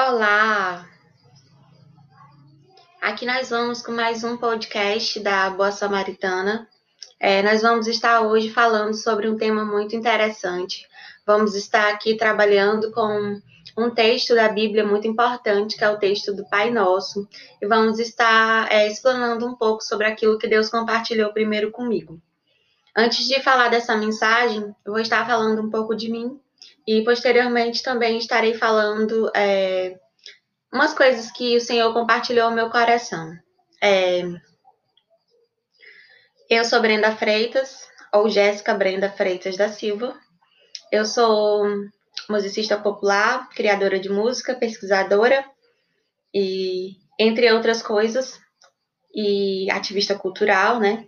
Olá! Aqui nós vamos com mais um podcast da Boa Samaritana. É, nós vamos estar hoje falando sobre um tema muito interessante. Vamos estar aqui trabalhando com um texto da Bíblia muito importante, que é o texto do Pai Nosso, e vamos estar é, explanando um pouco sobre aquilo que Deus compartilhou primeiro comigo. Antes de falar dessa mensagem, eu vou estar falando um pouco de mim e posteriormente também estarei falando é, umas coisas que o Senhor compartilhou ao meu coração. É, eu sou Brenda Freitas, ou Jéssica Brenda Freitas da Silva. Eu sou musicista popular, criadora de música, pesquisadora e entre outras coisas, e ativista cultural, né?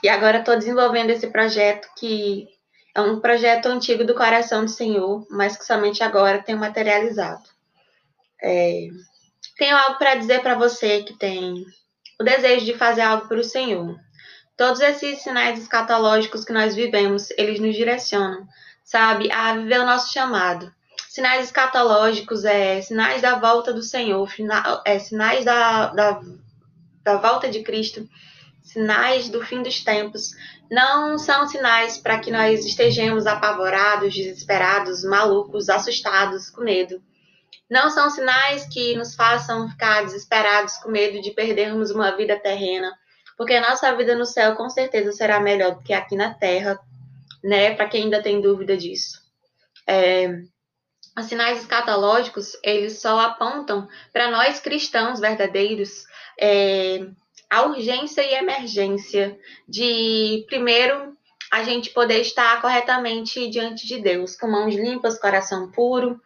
E agora estou desenvolvendo esse projeto que é um projeto antigo do coração do Senhor, mas que somente agora tem materializado. É, tenho algo para dizer para você que tem o desejo de fazer algo para o Senhor. Todos esses sinais escatológicos que nós vivemos, eles nos direcionam, sabe, a viver o nosso chamado. Sinais escatológicos é sinais da volta do Senhor, é, sinais da, da, da volta de Cristo, sinais do fim dos tempos, não são sinais para que nós estejamos apavorados, desesperados, malucos, assustados, com medo. Não são sinais que nos façam ficar desesperados, com medo de perdermos uma vida terrena, porque a nossa vida no céu com certeza será melhor do que aqui na terra, né? Para quem ainda tem dúvida disso. É, os sinais escatológicos, eles só apontam para nós cristãos verdadeiros é, a urgência e emergência de, primeiro, a gente poder estar corretamente diante de Deus, com mãos limpas, coração puro,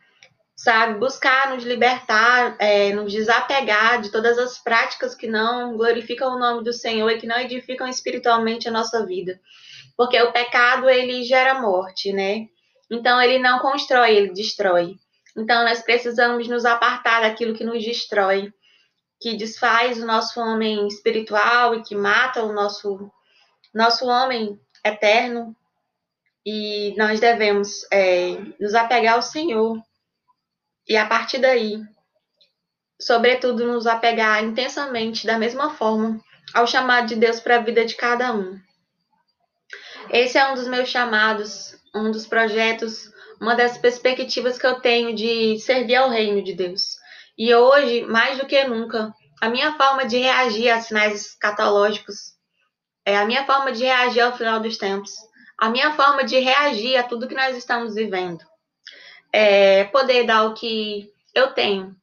sabe? Buscar nos libertar, é, nos desapegar de todas as práticas que não glorificam o nome do Senhor e que não edificam espiritualmente a nossa vida. Porque o pecado, ele gera morte, né? Então, ele não constrói, ele destrói. Então, nós precisamos nos apartar daquilo que nos destrói que desfaz o nosso homem espiritual e que mata o nosso, nosso homem eterno. E nós devemos é, nos apegar ao Senhor. E a partir daí, sobretudo, nos apegar intensamente, da mesma forma, ao chamado de Deus para a vida de cada um. Esse é um dos meus chamados, um dos projetos, uma das perspectivas que eu tenho de servir ao reino de Deus. E hoje, mais do que nunca, a minha forma de reagir a sinais escatológicos é a minha forma de reagir ao final dos tempos, a minha forma de reagir a tudo que nós estamos vivendo. É poder dar o que eu tenho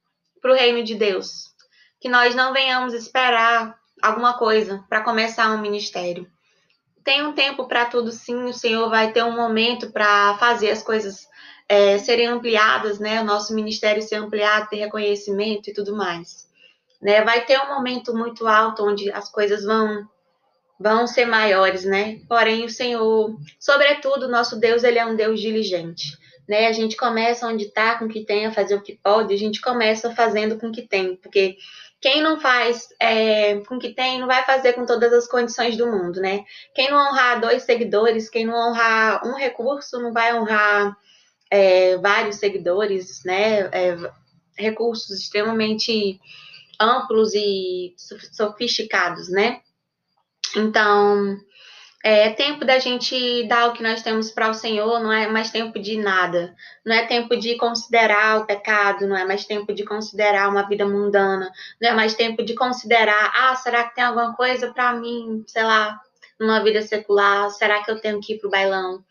para o reino de Deus. Que nós não venhamos esperar alguma coisa para começar um ministério. Tem um tempo para tudo, sim. O Senhor vai ter um momento para fazer as coisas é, serem ampliadas, né? O nosso ministério ser ampliado, ter reconhecimento e tudo mais. Né? Vai ter um momento muito alto onde as coisas vão vão ser maiores, né? Porém, o Senhor, sobretudo, nosso Deus, ele é um Deus diligente, né? A gente começa onde está, com o que tem, a fazer o que pode, a gente começa fazendo com o que tem, porque quem não faz é, com o que tem, não vai fazer com todas as condições do mundo, né? Quem não honrar dois seguidores, quem não honrar um recurso, não vai honrar é, vários seguidores, né? É, recursos extremamente amplos e sofisticados, né? Então, é tempo da gente dar o que nós temos para o Senhor, não é mais tempo de nada. Não é tempo de considerar o pecado, não é mais tempo de considerar uma vida mundana, não é mais tempo de considerar, ah, será que tem alguma coisa para mim, sei lá, numa vida secular? Será que eu tenho que ir pro bailão?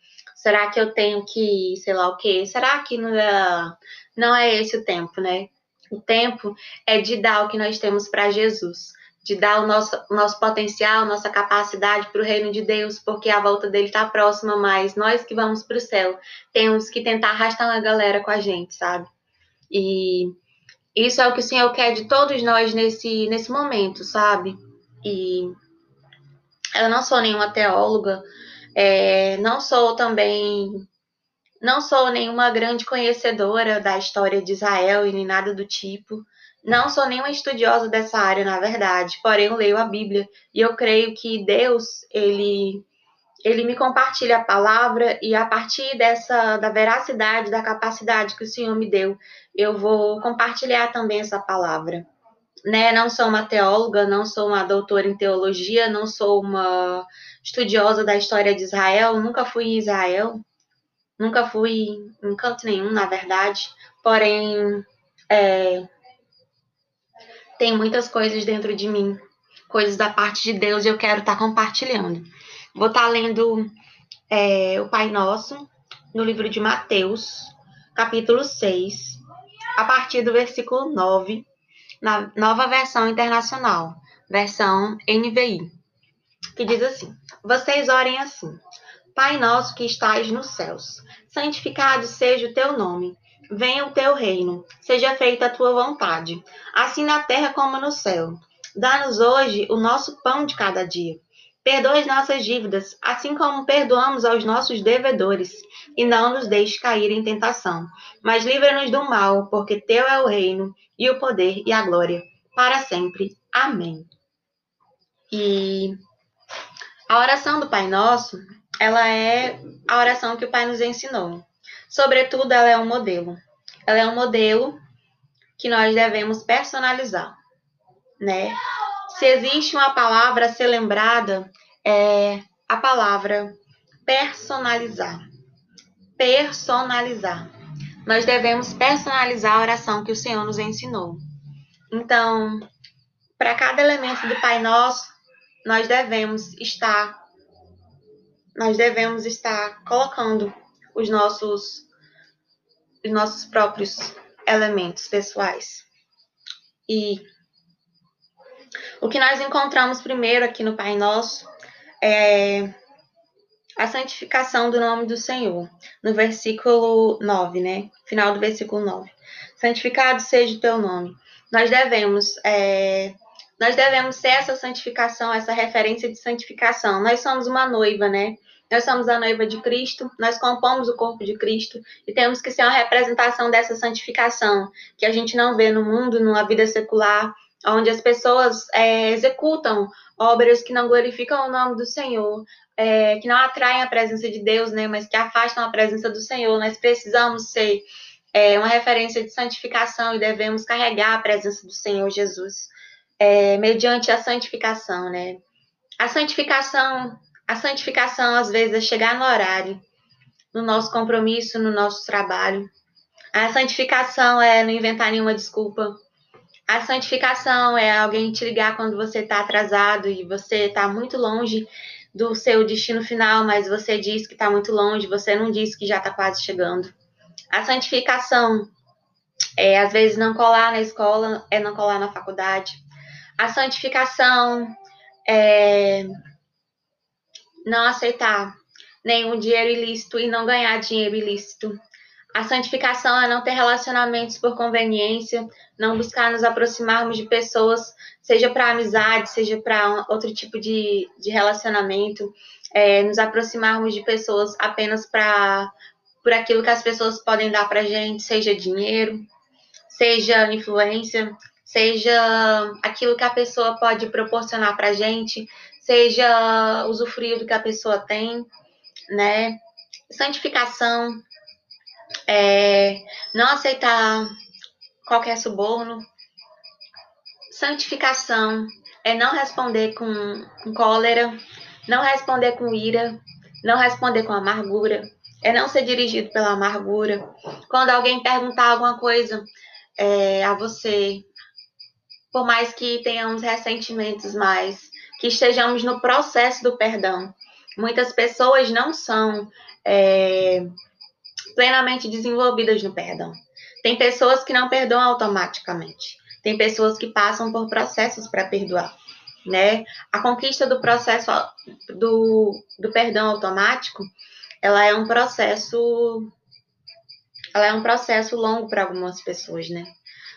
Será que eu tenho que, sei lá o quê? Será que não é, não é esse o tempo, né? O tempo é de dar o que nós temos para Jesus, de dar o nosso, nosso potencial, nossa capacidade para o reino de Deus, porque a volta dele está próxima, mas nós que vamos para o céu temos que tentar arrastar uma galera com a gente, sabe? E isso é o que o Senhor quer de todos nós nesse, nesse momento, sabe? E eu não sou nenhuma teóloga, é, não sou também não sou nenhuma grande conhecedora da história de Israel e nem nada do tipo. Não sou nenhuma estudiosa dessa área, na verdade. Porém, eu leio a Bíblia e eu creio que Deus, ele ele me compartilha a palavra e a partir dessa da veracidade, da capacidade que o Senhor me deu, eu vou compartilhar também essa palavra. Né? Não sou uma teóloga, não sou uma doutora em teologia, não sou uma estudiosa da história de Israel, nunca fui em Israel, nunca fui em canto nenhum, na verdade. Porém, é, tem muitas coisas dentro de mim, coisas da parte de Deus e eu quero estar tá compartilhando. Vou estar tá lendo é, o Pai Nosso no livro de Mateus, capítulo 6, a partir do versículo 9, na nova versão internacional, versão NVI, que diz assim: Vocês orem assim: Pai nosso que estais nos céus, santificado seja o teu nome. Venha o teu reino, seja feita a tua vontade, assim na terra como no céu. Dá-nos hoje o nosso pão de cada dia Perdoe as nossas dívidas, assim como perdoamos aos nossos devedores, e não nos deixe cair em tentação, mas livra-nos do mal, porque teu é o reino, e o poder e a glória, para sempre. Amém. E a oração do Pai Nosso, ela é a oração que o Pai nos ensinou. Sobretudo, ela é um modelo. Ela é um modelo que nós devemos personalizar, né? Se existe uma palavra a ser lembrada, é a palavra personalizar. Personalizar. Nós devemos personalizar a oração que o Senhor nos ensinou. Então, para cada elemento do Pai Nosso, nós devemos estar nós devemos estar colocando os nossos os nossos próprios elementos pessoais. E o que nós encontramos primeiro aqui no Pai Nosso é a santificação do nome do Senhor, no versículo 9, né? Final do versículo 9. Santificado seja o teu nome. Nós devemos, é, nós devemos ser essa santificação, essa referência de santificação. Nós somos uma noiva, né? Nós somos a noiva de Cristo, nós compomos o corpo de Cristo e temos que ser uma representação dessa santificação que a gente não vê no mundo, numa vida secular, onde as pessoas é, executam obras que não glorificam o nome do Senhor, é, que não atraem a presença de Deus, né, mas que afastam a presença do Senhor. Nós precisamos ser é, uma referência de santificação e devemos carregar a presença do Senhor Jesus é, mediante a santificação, né? A santificação, a santificação às vezes é chegar no horário, no nosso compromisso, no nosso trabalho. A santificação é não inventar nenhuma desculpa a santificação é alguém te ligar quando você está atrasado e você está muito longe do seu destino final, mas você diz que está muito longe, você não diz que já está quase chegando. A santificação é, às vezes, não colar na escola, é não colar na faculdade. A santificação é não aceitar nenhum dinheiro ilícito e não ganhar dinheiro ilícito. A santificação é não ter relacionamentos por conveniência, não buscar nos aproximarmos de pessoas, seja para amizade, seja para outro tipo de, de relacionamento, é, nos aproximarmos de pessoas apenas para por aquilo que as pessoas podem dar para gente, seja dinheiro, seja influência, seja aquilo que a pessoa pode proporcionar para gente, seja usufruir do que a pessoa tem, né? Santificação é, não aceitar qualquer suborno. Santificação é não responder com, com cólera, não responder com ira, não responder com amargura, é não ser dirigido pela amargura. Quando alguém perguntar alguma coisa é, a você, por mais que tenhamos ressentimentos mais, que estejamos no processo do perdão. Muitas pessoas não são é, plenamente desenvolvidas no perdão. Tem pessoas que não perdoam automaticamente. Tem pessoas que passam por processos para perdoar, né? A conquista do processo do, do perdão automático, ela é um processo ela é um processo longo para algumas pessoas, né?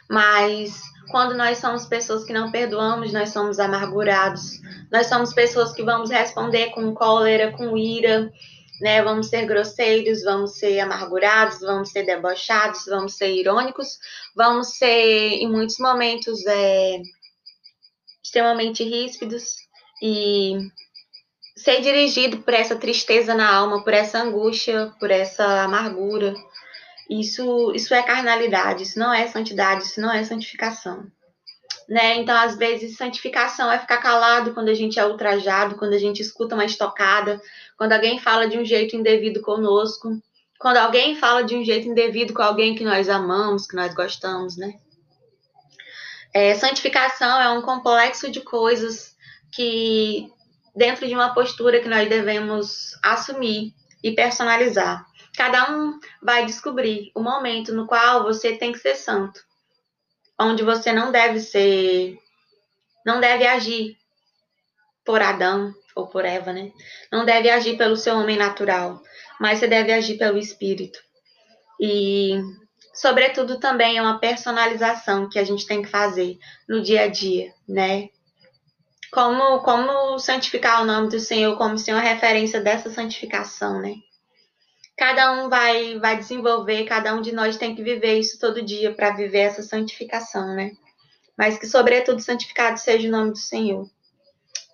Mas quando nós somos pessoas que não perdoamos, nós somos amargurados. Nós somos pessoas que vamos responder com cólera, com ira, né? Vamos ser grosseiros, vamos ser amargurados, vamos ser debochados, vamos ser irônicos, vamos ser, em muitos momentos, é, extremamente ríspidos e ser dirigido por essa tristeza na alma, por essa angústia, por essa amargura. Isso, isso é carnalidade, isso não é santidade, isso não é santificação. Né? Então, às vezes, santificação é ficar calado quando a gente é ultrajado, quando a gente escuta uma estocada, quando alguém fala de um jeito indevido conosco, quando alguém fala de um jeito indevido com alguém que nós amamos, que nós gostamos, né? É, santificação é um complexo de coisas que, dentro de uma postura que nós devemos assumir e personalizar. Cada um vai descobrir o momento no qual você tem que ser santo, onde você não deve ser, não deve agir por Adão ou por Eva, né? Não deve agir pelo seu homem natural, mas você deve agir pelo espírito. E sobretudo também é uma personalização que a gente tem que fazer no dia a dia, né? Como, como santificar o nome do Senhor, como ser uma referência dessa santificação, né? Cada um vai, vai desenvolver, cada um de nós tem que viver isso todo dia para viver essa santificação, né? Mas que, sobretudo, santificado seja o nome do Senhor.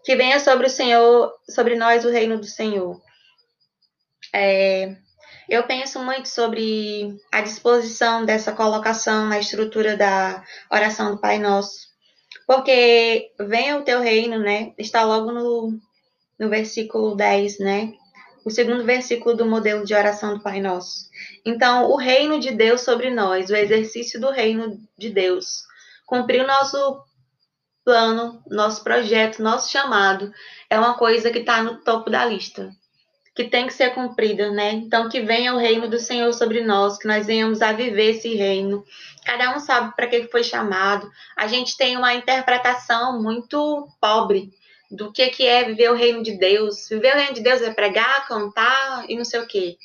Que venha sobre o Senhor, sobre nós o reino do Senhor. É, eu penso muito sobre a disposição dessa colocação na estrutura da oração do Pai Nosso. Porque venha o teu reino, né? Está logo no, no versículo 10, né? O segundo versículo do modelo de oração do Pai Nosso. Então, o reino de Deus sobre nós, o exercício do reino de Deus, cumprir o nosso plano, nosso projeto, nosso chamado, é uma coisa que está no topo da lista que tem que ser cumprida, né? Então, que venha o reino do Senhor sobre nós, que nós venhamos a viver esse reino. Cada um sabe para que foi chamado. A gente tem uma interpretação muito pobre do que, que é viver o reino de Deus. Viver o reino de Deus é pregar, cantar e não sei o quê.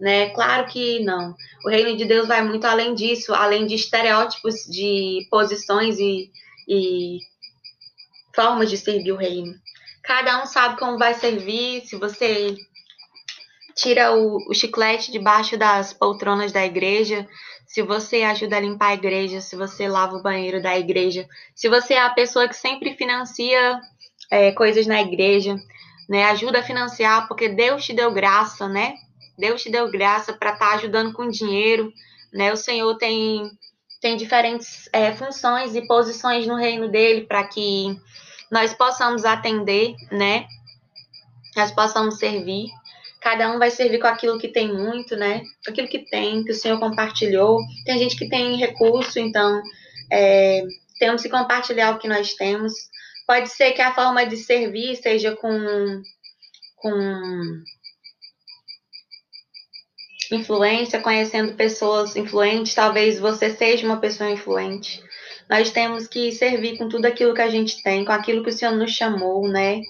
Né? Claro que não. O reino de Deus vai muito além disso, além de estereótipos de posições e, e formas de servir o reino. Cada um sabe como vai servir. Se você tira o, o chiclete debaixo das poltronas da igreja, se você ajuda a limpar a igreja, se você lava o banheiro da igreja, se você é a pessoa que sempre financia é, coisas na igreja, né? Ajuda a financiar, porque Deus te deu graça, né? Deus te deu graça para estar tá ajudando com dinheiro, né? O Senhor tem, tem diferentes é, funções e posições no reino dele para que nós possamos atender, né? Nós possamos servir. Cada um vai servir com aquilo que tem muito, né? Aquilo que tem, que o Senhor compartilhou. Tem gente que tem recurso, então é, temos que compartilhar o que nós temos. Pode ser que a forma de servir seja com, com influência, conhecendo pessoas influentes. Talvez você seja uma pessoa influente. Nós temos que servir com tudo aquilo que a gente tem, com aquilo que o Senhor nos chamou, né?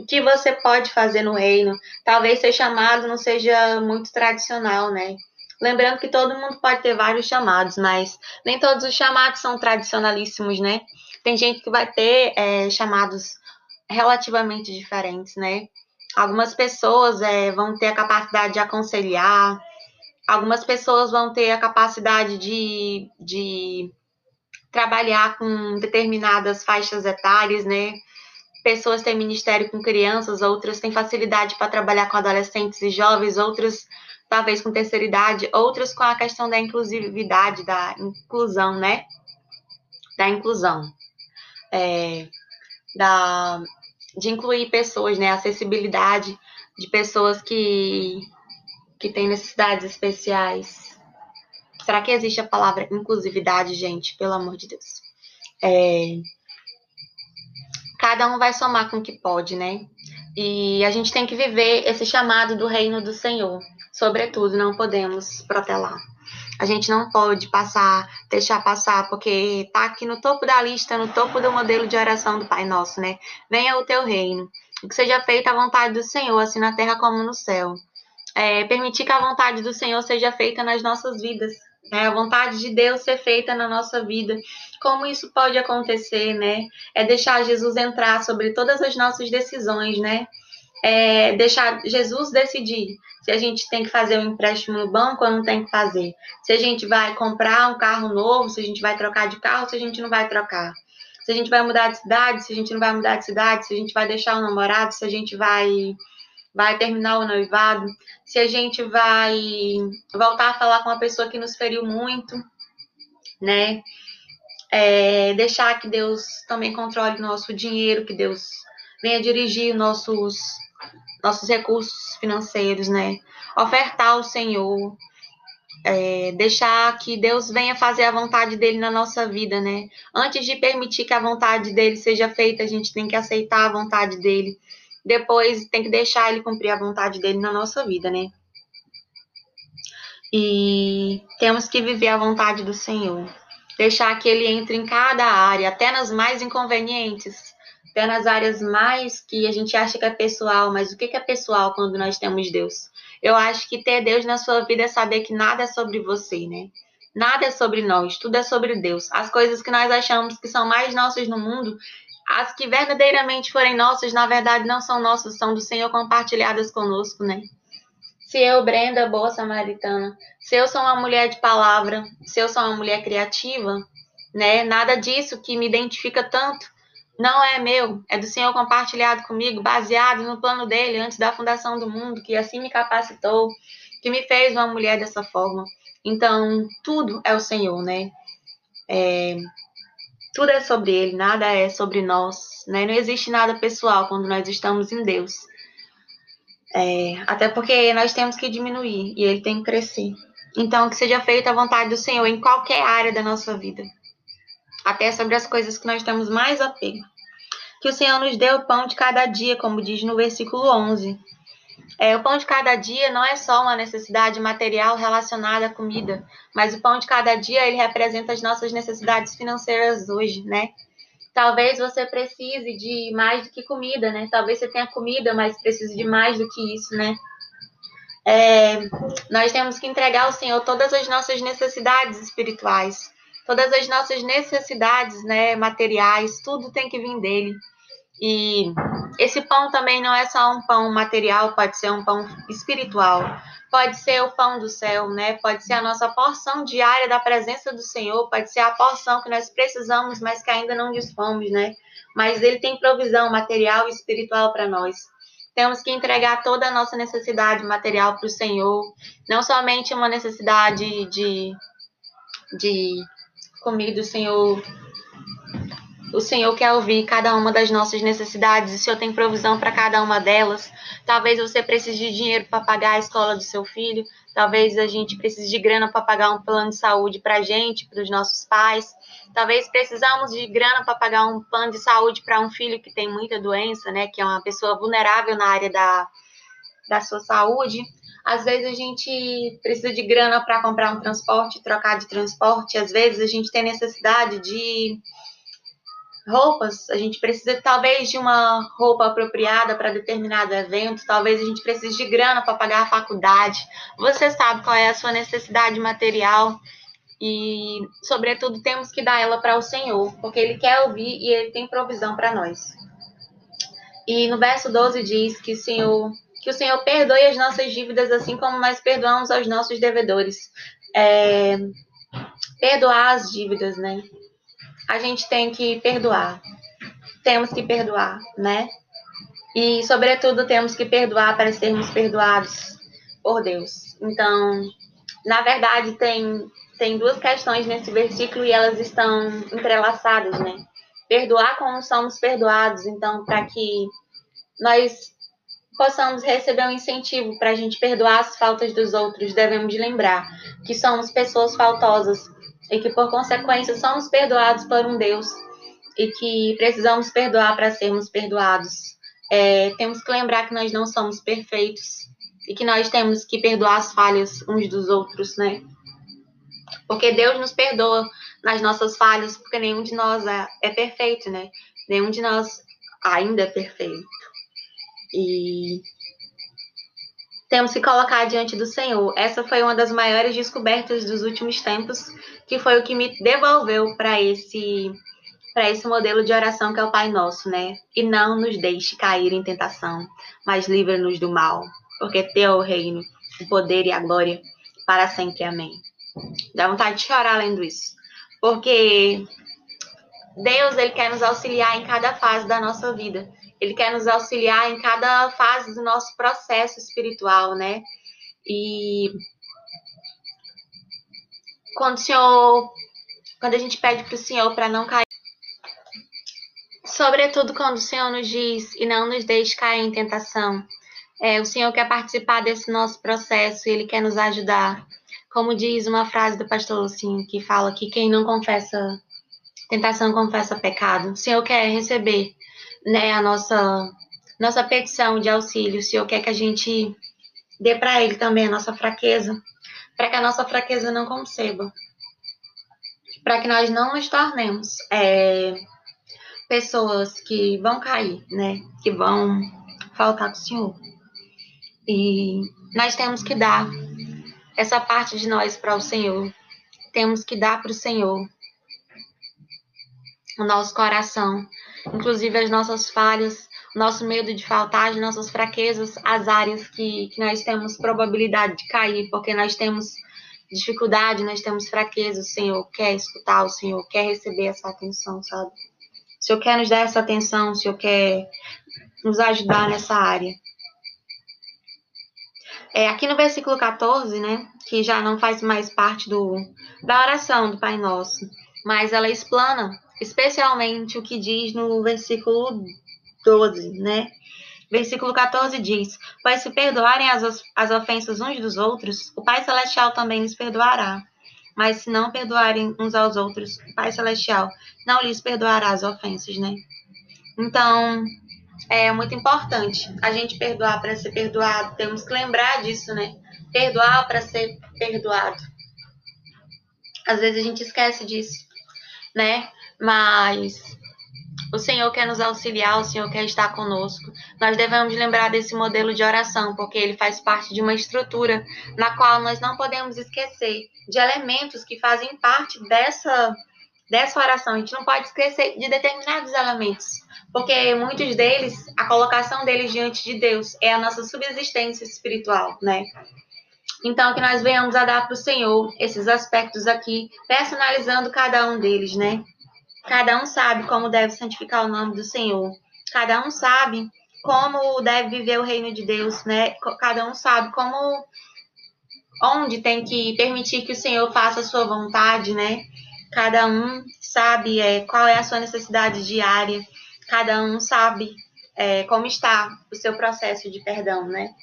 O que você pode fazer no reino? Talvez ser chamado não seja muito tradicional, né? Lembrando que todo mundo pode ter vários chamados, mas nem todos os chamados são tradicionalíssimos, né? Tem gente que vai ter é, chamados relativamente diferentes, né? Algumas pessoas é, vão ter a capacidade de aconselhar, algumas pessoas vão ter a capacidade de, de trabalhar com determinadas faixas etárias, né? pessoas têm ministério com crianças, outras têm facilidade para trabalhar com adolescentes e jovens, outras talvez com terceira idade, outras com a questão da inclusividade, da inclusão, né? Da inclusão. É, da, de incluir pessoas, né? Acessibilidade de pessoas que, que têm necessidades especiais. Será que existe a palavra inclusividade, gente? Pelo amor de Deus. É, cada um vai somar com o que pode, né? E a gente tem que viver esse chamado do reino do Senhor. Sobretudo, não podemos protelar. A gente não pode passar, deixar passar, porque tá aqui no topo da lista, no topo do modelo de oração do Pai Nosso, né? Venha o teu reino. Que seja feita a vontade do Senhor, assim na terra como no céu. É, permitir que a vontade do Senhor seja feita nas nossas vidas, né? A vontade de Deus ser feita na nossa vida. Como isso pode acontecer, né? É deixar Jesus entrar sobre todas as nossas decisões, né? É deixar Jesus decidir se a gente tem que fazer um empréstimo no banco ou não tem que fazer. Se a gente vai comprar um carro novo, se a gente vai trocar de carro, se a gente não vai trocar. Se a gente vai mudar de cidade, se a gente não vai mudar de cidade, se a gente vai deixar o namorado, se a gente vai vai terminar o noivado, se a gente vai voltar a falar com uma pessoa que nos feriu muito, né? É, deixar que Deus também controle nosso dinheiro, que Deus venha dirigir nossos nossos recursos financeiros, né? Ofertar ao Senhor, é, deixar que Deus venha fazer a vontade dele na nossa vida, né? Antes de permitir que a vontade dele seja feita, a gente tem que aceitar a vontade dele. Depois tem que deixar ele cumprir a vontade dele na nossa vida, né? E temos que viver a vontade do Senhor. Deixar que ele entre em cada área, até nas mais inconvenientes, até nas áreas mais que a gente acha que é pessoal, mas o que é pessoal quando nós temos Deus? Eu acho que ter Deus na sua vida é saber que nada é sobre você, né? Nada é sobre nós, tudo é sobre Deus. As coisas que nós achamos que são mais nossas no mundo, as que verdadeiramente forem nossas, na verdade não são nossas, são do Senhor compartilhadas conosco, né? Se eu, Brenda, boa samaritana, se eu sou uma mulher de palavra, se eu sou uma mulher criativa, né? Nada disso que me identifica tanto não é meu, é do Senhor compartilhado comigo, baseado no plano dele antes da fundação do mundo, que assim me capacitou, que me fez uma mulher dessa forma. Então, tudo é o Senhor, né? É, tudo é sobre Ele, nada é sobre nós, né? Não existe nada pessoal quando nós estamos em Deus. É, até porque nós temos que diminuir e Ele tem que crescer. Então, que seja feita a vontade do Senhor em qualquer área da nossa vida até sobre as coisas que nós temos mais apego. Que o Senhor nos dê o pão de cada dia, como diz no versículo 11. É, o pão de cada dia não é só uma necessidade material relacionada à comida, mas o pão de cada dia ele representa as nossas necessidades financeiras hoje, né? Talvez você precise de mais do que comida, né? Talvez você tenha comida, mas precise de mais do que isso, né? É, nós temos que entregar ao Senhor todas as nossas necessidades espirituais todas as nossas necessidades, né, materiais, tudo tem que vir dele. E esse pão também não é só um pão material, pode ser um pão espiritual, pode ser o pão do céu, né? Pode ser a nossa porção diária da presença do Senhor, pode ser a porção que nós precisamos, mas que ainda não dispomos, né? Mas ele tem provisão material e espiritual para nós. Temos que entregar toda a nossa necessidade material para o Senhor, não somente uma necessidade de, de comigo, o Senhor. O Senhor quer ouvir cada uma das nossas necessidades, o Senhor tem provisão para cada uma delas. Talvez você precise de dinheiro para pagar a escola do seu filho, talvez a gente precise de grana para pagar um plano de saúde para a gente, para os nossos pais. Talvez precisamos de grana para pagar um plano de saúde para um filho que tem muita doença, né, que é uma pessoa vulnerável na área da, da sua saúde. Às vezes a gente precisa de grana para comprar um transporte, trocar de transporte. Às vezes a gente tem necessidade de roupas, a gente precisa talvez de uma roupa apropriada para determinado evento, talvez a gente precise de grana para pagar a faculdade. Você sabe qual é a sua necessidade material e, sobretudo, temos que dar ela para o Senhor, porque Ele quer ouvir e Ele tem provisão para nós. E no verso 12 diz que o Senhor que o Senhor perdoe as nossas dívidas, assim como nós perdoamos aos nossos devedores. É, perdoar as dívidas, né? A gente tem que perdoar. Temos que perdoar, né? E, sobretudo, temos que perdoar para sermos perdoados por Deus. Então, na verdade, tem, tem duas questões nesse versículo e elas estão entrelaçadas, né? Perdoar como somos perdoados. Então, para que nós possamos receber um incentivo para a gente perdoar as faltas dos outros, devemos lembrar que somos pessoas faltosas e que, por consequência, somos perdoados por um Deus e que precisamos perdoar para sermos perdoados. É, temos que lembrar que nós não somos perfeitos e que nós temos que perdoar as falhas uns dos outros, né? Porque Deus nos perdoa nas nossas falhas, porque nenhum de nós é, é perfeito, né? Nenhum de nós ainda é perfeito. E temos que colocar diante do Senhor. Essa foi uma das maiores descobertas dos últimos tempos, que foi o que me devolveu para esse para esse modelo de oração que é o Pai Nosso, né? E não nos deixe cair em tentação, mas livra-nos do mal, porque teu é o reino, o poder e a glória para sempre. Amém. Dá vontade de chorar lendo isso. Porque Deus, ele quer nos auxiliar em cada fase da nossa vida. Ele quer nos auxiliar em cada fase do nosso processo espiritual, né? E quando o Senhor, quando a gente pede para o Senhor para não cair, sobretudo quando o Senhor nos diz e não nos deixe cair em tentação, é, o Senhor quer participar desse nosso processo e Ele quer nos ajudar. Como diz uma frase do pastor Lucinho, que fala que quem não confessa tentação confessa pecado. O Senhor quer receber né, a nossa, nossa petição de auxílio. O Senhor quer que a gente dê para Ele também a nossa fraqueza, para que a nossa fraqueza não conceba, para que nós não nos tornemos é, pessoas que vão cair, né, que vão faltar com o Senhor. E nós temos que dar essa parte de nós para o Senhor. Temos que dar para o Senhor o nosso coração, inclusive as nossas falhas, nosso medo de faltar, as nossas fraquezas, as áreas que, que nós temos probabilidade de cair, porque nós temos dificuldade, nós temos fraqueza, o Senhor quer escutar, o Senhor quer receber essa atenção, sabe? O Senhor quer nos dar essa atenção, o Senhor quer nos ajudar nessa área. É, aqui no versículo 14, né, que já não faz mais parte do, da oração do Pai Nosso, mas ela explana especialmente o que diz no versículo 12, né? Versículo 14 diz: Pois se perdoarem as, as ofensas uns dos outros, o Pai Celestial também lhes perdoará. Mas se não perdoarem uns aos outros, o Pai Celestial não lhes perdoará as ofensas, né? Então, é muito importante a gente perdoar para ser perdoado. Temos que lembrar disso, né? Perdoar para ser perdoado. Às vezes a gente esquece disso, né? Mas o Senhor quer nos auxiliar, o Senhor quer estar conosco. Nós devemos lembrar desse modelo de oração, porque ele faz parte de uma estrutura na qual nós não podemos esquecer de elementos que fazem parte dessa, dessa oração. A gente não pode esquecer de determinados elementos, porque muitos deles, a colocação deles diante de Deus é a nossa subsistência espiritual, né? Então, que nós venhamos a dar para o Senhor esses aspectos aqui, personalizando cada um deles, né? Cada um sabe como deve santificar o nome do Senhor. Cada um sabe como deve viver o reino de Deus, né? Cada um sabe como onde tem que permitir que o Senhor faça a sua vontade, né? Cada um sabe é, qual é a sua necessidade diária. Cada um sabe é, como está o seu processo de perdão, né?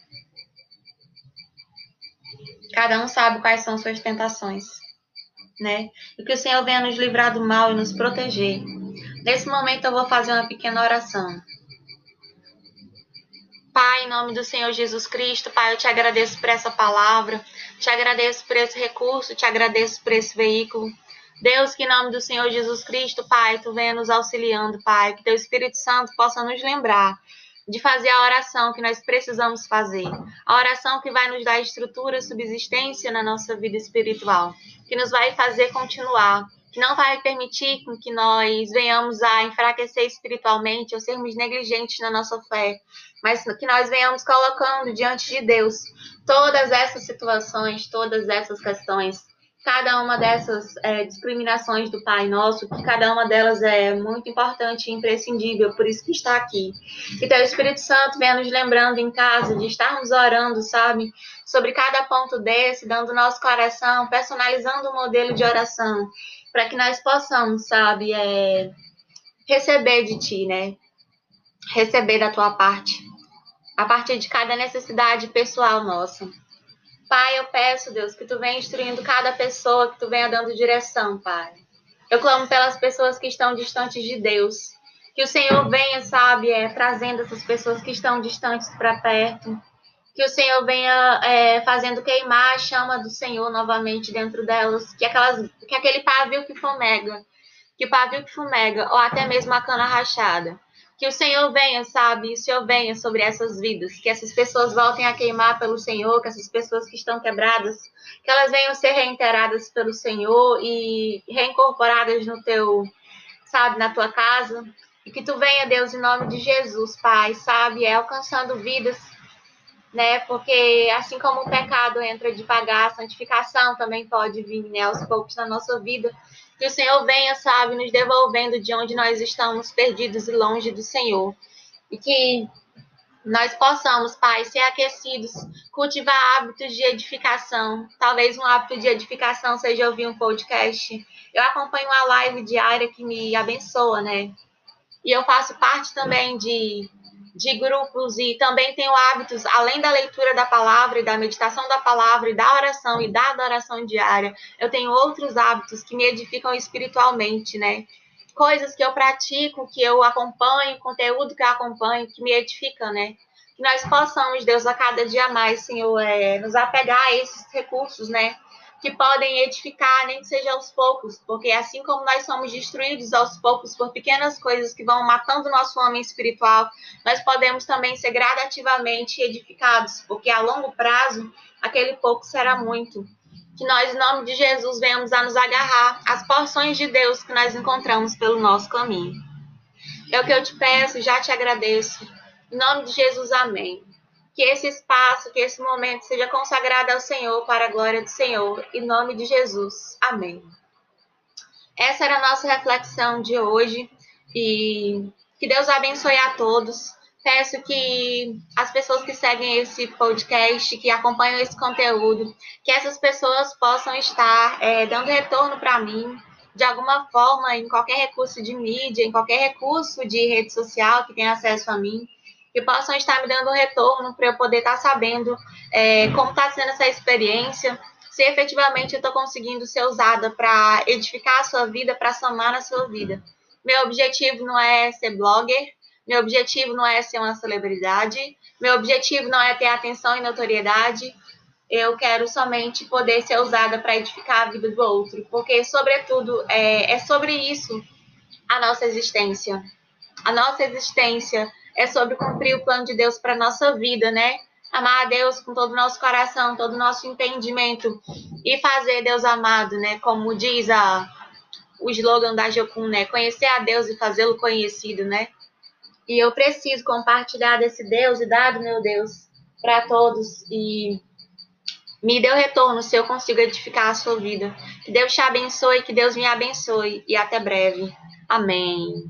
Cada um sabe quais são suas tentações né? E que o Senhor venha nos livrar do mal e nos proteger. Nesse momento eu vou fazer uma pequena oração. Pai, em nome do Senhor Jesus Cristo, Pai, eu te agradeço por essa palavra, te agradeço por esse recurso, te agradeço por esse veículo. Deus, que em nome do Senhor Jesus Cristo, Pai, tu venha nos auxiliando, Pai, que teu Espírito Santo possa nos lembrar de fazer a oração que nós precisamos fazer. A oração que vai nos dar estrutura, subsistência na nossa vida espiritual, que nos vai fazer continuar, que não vai permitir que nós venhamos a enfraquecer espiritualmente ou sermos negligentes na nossa fé, mas que nós venhamos colocando diante de Deus todas essas situações, todas essas questões cada uma dessas é, discriminações do Pai Nosso, que cada uma delas é muito importante e imprescindível, por isso que está aqui. Que teu Espírito Santo venha nos lembrando em casa de estarmos orando, sabe, sobre cada ponto desse, dando nosso coração, personalizando o modelo de oração, para que nós possamos, sabe, é, receber de Ti, né? Receber da Tua parte, a partir de cada necessidade pessoal nossa. Pai, eu peço, Deus, que tu venha instruindo cada pessoa, que tu venha dando direção, Pai. Eu clamo pelas pessoas que estão distantes de Deus. Que o Senhor venha, sabe, é, trazendo essas pessoas que estão distantes para perto. Que o Senhor venha é, fazendo queimar a chama do Senhor novamente dentro delas. Que, aquelas, que aquele pavio que fumega, que o pavio que fumega, ou até mesmo a cana rachada, que o Senhor venha, sabe? O Senhor venha sobre essas vidas. Que essas pessoas voltem a queimar pelo Senhor. Que essas pessoas que estão quebradas, que elas venham ser reiteradas pelo Senhor e reincorporadas no teu, sabe, na tua casa. E que tu venha, Deus, em nome de Jesus, Pai, sabe? É alcançando vidas, né? Porque assim como o pecado entra devagar, a santificação também pode vir, né? Aos poucos na nossa vida Que o Senhor venha, sabe, nos devolvendo de onde nós estamos perdidos e longe do Senhor. E que nós possamos, Pai, ser aquecidos, cultivar hábitos de edificação. Talvez um hábito de edificação seja ouvir um podcast. Eu acompanho uma live diária que me abençoa, né? E eu faço parte também de de grupos e também tenho hábitos, além da leitura da palavra e da meditação da palavra e da oração e da adoração diária, eu tenho outros hábitos que me edificam espiritualmente, né? Coisas que eu pratico, que eu acompanho, conteúdo que eu acompanho, que me edifica, né? Que nós possamos, Deus, a cada dia mais, Senhor, é, nos apegar a esses recursos, né? Que podem edificar, nem que seja aos poucos, porque assim como nós somos destruídos aos poucos por pequenas coisas que vão matando o nosso homem espiritual, nós podemos também ser gradativamente edificados, porque a longo prazo aquele pouco será muito. Que nós, em nome de Jesus, venhamos a nos agarrar às porções de Deus que nós encontramos pelo nosso caminho. É o que eu te peço, já te agradeço. Em nome de Jesus, amém que esse espaço, que esse momento seja consagrado ao Senhor para a glória do Senhor, em nome de Jesus. Amém. Essa era a nossa reflexão de hoje e que Deus abençoe a todos. Peço que as pessoas que seguem esse podcast, que acompanham esse conteúdo, que essas pessoas possam estar é, dando retorno para mim, de alguma forma, em qualquer recurso de mídia, em qualquer recurso de rede social que tenha acesso a mim que possam estar me dando um retorno para eu poder estar sabendo é, como está sendo essa experiência, se efetivamente eu estou conseguindo ser usada para edificar a sua vida, para somar na sua vida. Meu objetivo não é ser blogger, meu objetivo não é ser uma celebridade, meu objetivo não é ter atenção e notoriedade. Eu quero somente poder ser usada para edificar a vida do outro, porque, sobretudo, é, é sobre isso a nossa existência. A nossa existência é sobre cumprir o plano de Deus para nossa vida, né? Amar a Deus com todo o nosso coração, todo o nosso entendimento e fazer Deus amado, né? Como diz a, o slogan da Jocum, né? Conhecer a Deus e fazê-lo conhecido, né? E eu preciso compartilhar desse Deus e dado meu Deus para todos e me dê o retorno se eu consigo edificar a sua vida. Que Deus te abençoe, que Deus me abençoe e até breve. Amém.